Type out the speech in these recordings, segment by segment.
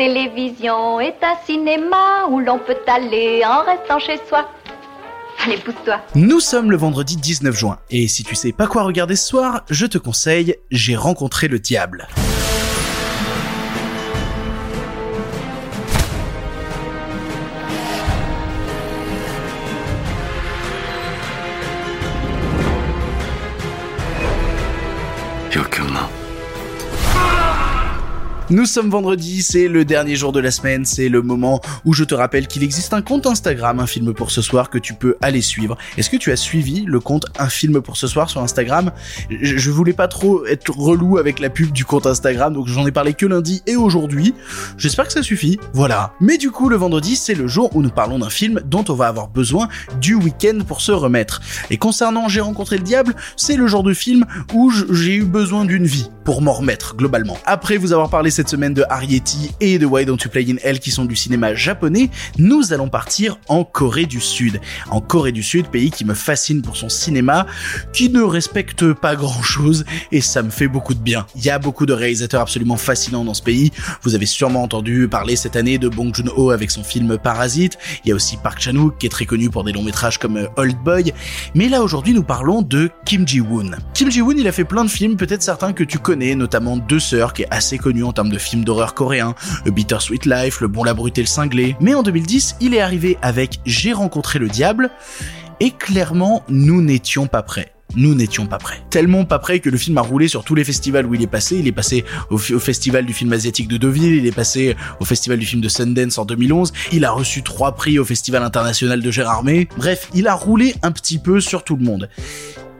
télévision est un cinéma où l'on peut aller en restant chez soi. Allez, pousse-toi. Nous sommes le vendredi 19 juin, et si tu sais pas quoi regarder ce soir, je te conseille J'ai rencontré le diable. Nous sommes vendredi, c'est le dernier jour de la semaine, c'est le moment où je te rappelle qu'il existe un compte Instagram, un film pour ce soir, que tu peux aller suivre. Est-ce que tu as suivi le compte un film pour ce soir sur Instagram? Je, voulais pas trop être relou avec la pub du compte Instagram, donc j'en ai parlé que lundi et aujourd'hui. J'espère que ça suffit. Voilà. Mais du coup, le vendredi, c'est le jour où nous parlons d'un film dont on va avoir besoin du week-end pour se remettre. Et concernant J'ai rencontré le diable, c'est le genre de film où j'ai eu besoin d'une vie pour m'en remettre globalement. Après vous avoir parlé cette semaine de Arietti et de Why Don't You Play in Hell qui sont du cinéma japonais, nous allons partir en Corée du Sud. En Corée du Sud, pays qui me fascine pour son cinéma, qui ne respecte pas grand chose et ça me fait beaucoup de bien. Il y a beaucoup de réalisateurs absolument fascinants dans ce pays. Vous avez sûrement entendu parler cette année de Bong Joon-ho avec son film Parasite. Il y a aussi Park Chan-wook qui est très connu pour des longs métrages comme euh, Old Boy. Mais là aujourd'hui nous parlons de Kim Ji-woon. Kim Ji-woon il a fait plein de films, peut-être certains que tu connais, notamment Deux Sœurs qui est assez connu en termes de films d'horreur coréens, A Bittersweet Life, Le Bon, la Brute et le Cinglé. Mais en 2010, il est arrivé avec J'ai rencontré le diable, et clairement, nous n'étions pas prêts nous n'étions pas prêts. Tellement pas prêts que le film a roulé sur tous les festivals où il est passé. Il est passé au, festival du film asiatique de Deauville, il est passé au festival du film de Sundance en 2011, il a reçu trois prix au festival international de Gérardmer. Bref, il a roulé un petit peu sur tout le monde.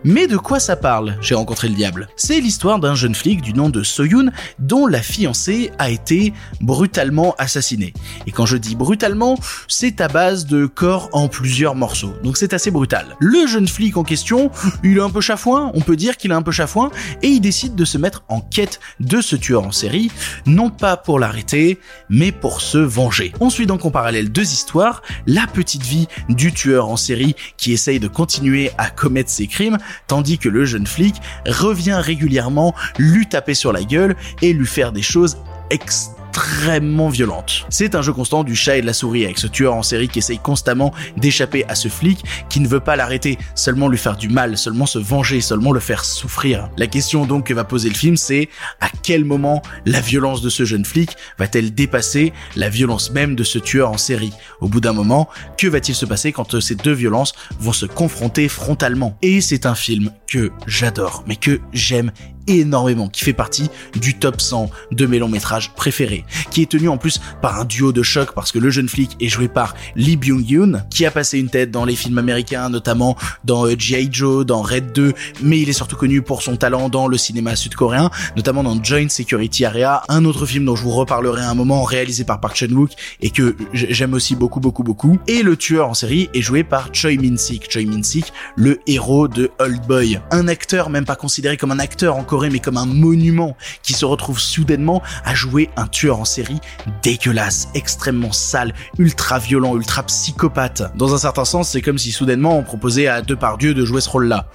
Mais de quoi ça parle J'ai rencontré le diable? C'est l'histoire d'un jeune flic du nom de Soyun dont la fiancée a été brutalement assassinée. Et quand je dis brutalement, c'est à base de corps en plusieurs morceaux. Donc c'est assez brutal. Le jeune flic en question, il est un peu chafouin, on peut dire qu'il est un peu chafouin, et il décide de se mettre en quête de ce tueur en série, non pas pour l'arrêter, mais pour se venger. On suit donc en parallèle deux histoires, la petite vie du tueur en série qui essaye de continuer à commettre ses crimes, tandis que le jeune flic revient régulièrement lui taper sur la gueule et lui faire des choses extrêmement extrêmement violente. C'est un jeu constant du chat et de la souris avec ce tueur en série qui essaye constamment d'échapper à ce flic qui ne veut pas l'arrêter, seulement lui faire du mal, seulement se venger, seulement le faire souffrir. La question donc que va poser le film c'est à quel moment la violence de ce jeune flic va-t-elle dépasser la violence même de ce tueur en série? Au bout d'un moment, que va-t-il se passer quand euh, ces deux violences vont se confronter frontalement? Et c'est un film que j'adore, mais que j'aime énormément, qui fait partie du top 100 de mes longs métrages préférés, qui est tenu en plus par un duo de choc parce que le jeune flic est joué par Lee Byung-yoon, qui a passé une tête dans les films américains, notamment dans euh, G.I. Joe, dans Red 2, mais il est surtout connu pour son talent dans le cinéma sud-coréen, notamment dans Joint Security Area, un autre film dont je vous reparlerai un moment, réalisé par Park Chan-wook et que j'aime aussi beaucoup beaucoup beaucoup. Et le tueur en série est joué par Choi Min-sik, Choi Min-sik, le héros de Old Boy, un acteur même pas considéré comme un acteur encore mais comme un monument qui se retrouve soudainement à jouer un tueur en série dégueulasse, extrêmement sale, ultra violent, ultra psychopathe. Dans un certain sens, c'est comme si soudainement on proposait à Depardieu de jouer ce rôle-là.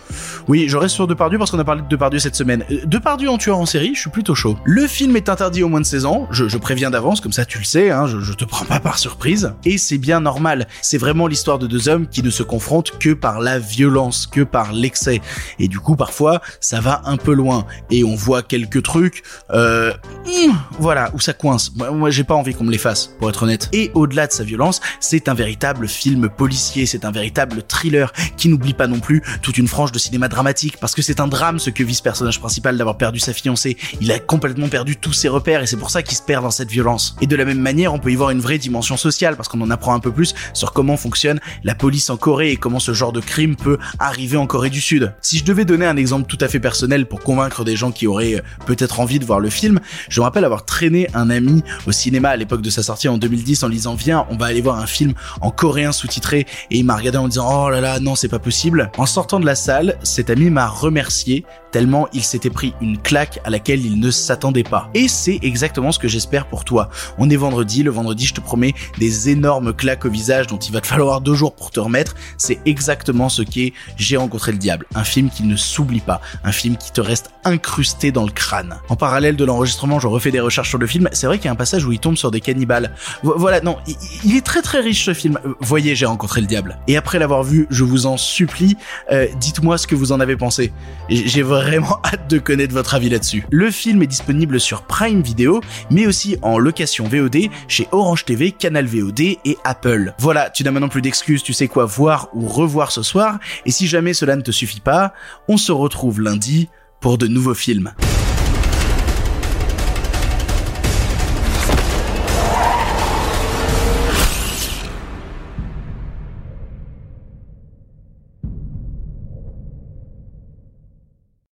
Oui, je reste sur Depardieu parce qu'on a parlé de Depardieu cette semaine. Euh, Depardieu en tueur en série, je suis plutôt chaud. Le film est interdit au moins de 16 ans, je, préviens d'avance, comme ça tu le sais, hein, je, je te prends pas par surprise. Et c'est bien normal, c'est vraiment l'histoire de deux hommes qui ne se confrontent que par la violence, que par l'excès. Et du coup, parfois, ça va un peu loin et on voit quelques trucs, euh, hmm, voilà, où ça coince. Moi, j'ai pas envie qu'on me les fasse, pour être honnête. Et au-delà de sa violence, c'est un véritable film policier, c'est un véritable thriller qui n'oublie pas non plus toute une frange de cinéma dramatique, parce que c'est un drame ce que vit ce personnage principal d'avoir perdu sa fiancée. Il a complètement perdu tous ses repères et c'est pour ça qu'il se perd dans cette violence. Et de la même manière, on peut y voir une vraie dimension sociale, parce qu'on en apprend un peu plus sur comment fonctionne la police en Corée et comment ce genre de crime peut arriver en Corée du Sud. Si je devais donner un exemple tout à fait personnel pour convaincre des gens qui auraient euh, peut-être envie de voir le film. Je me rappelle avoir traîné un ami au cinéma à l'époque de sa sortie en 2010 en disant viens, on va aller voir un film en coréen sous-titré et il m'a regardé en disant oh là là non c'est pas possible. En sortant de la salle, cet ami m'a remercié tellement il s'était pris une claque à laquelle il ne s'attendait pas. Et c'est exactement ce que j'espère pour toi. On est vendredi, le vendredi je te promets des énormes claques au visage dont il va te falloir deux jours pour te remettre. C'est exactement ce qu'est J'ai rencontré le diable, un film qui ne s'oublie pas, un film qui te reste incrusté dans le crâne. En parallèle de l'enregistrement, je refais des recherches sur le film. C'est vrai qu'il y a un passage où il tombe sur des cannibales. voilà, non, il, est très très riche ce film. Euh, voyez, j'ai rencontré le diable. Et après l'avoir vu, je vous en supplie, euh, dites-moi ce que vous en avez pensé. J'ai vraiment hâte de connaître votre avis là-dessus. Le film est disponible sur Prime Video, mais aussi en location VOD chez Orange TV, Canal VOD et Apple. Voilà, tu n'as maintenant plus d'excuses, tu sais quoi voir ou revoir ce soir. Et si jamais cela ne te suffit pas, on se retrouve lundi pour de nouveaux films.